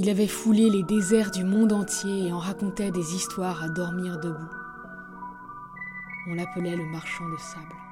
Il avait foulé les déserts du monde entier et en racontait des histoires à dormir debout. On l'appelait le marchand de sable.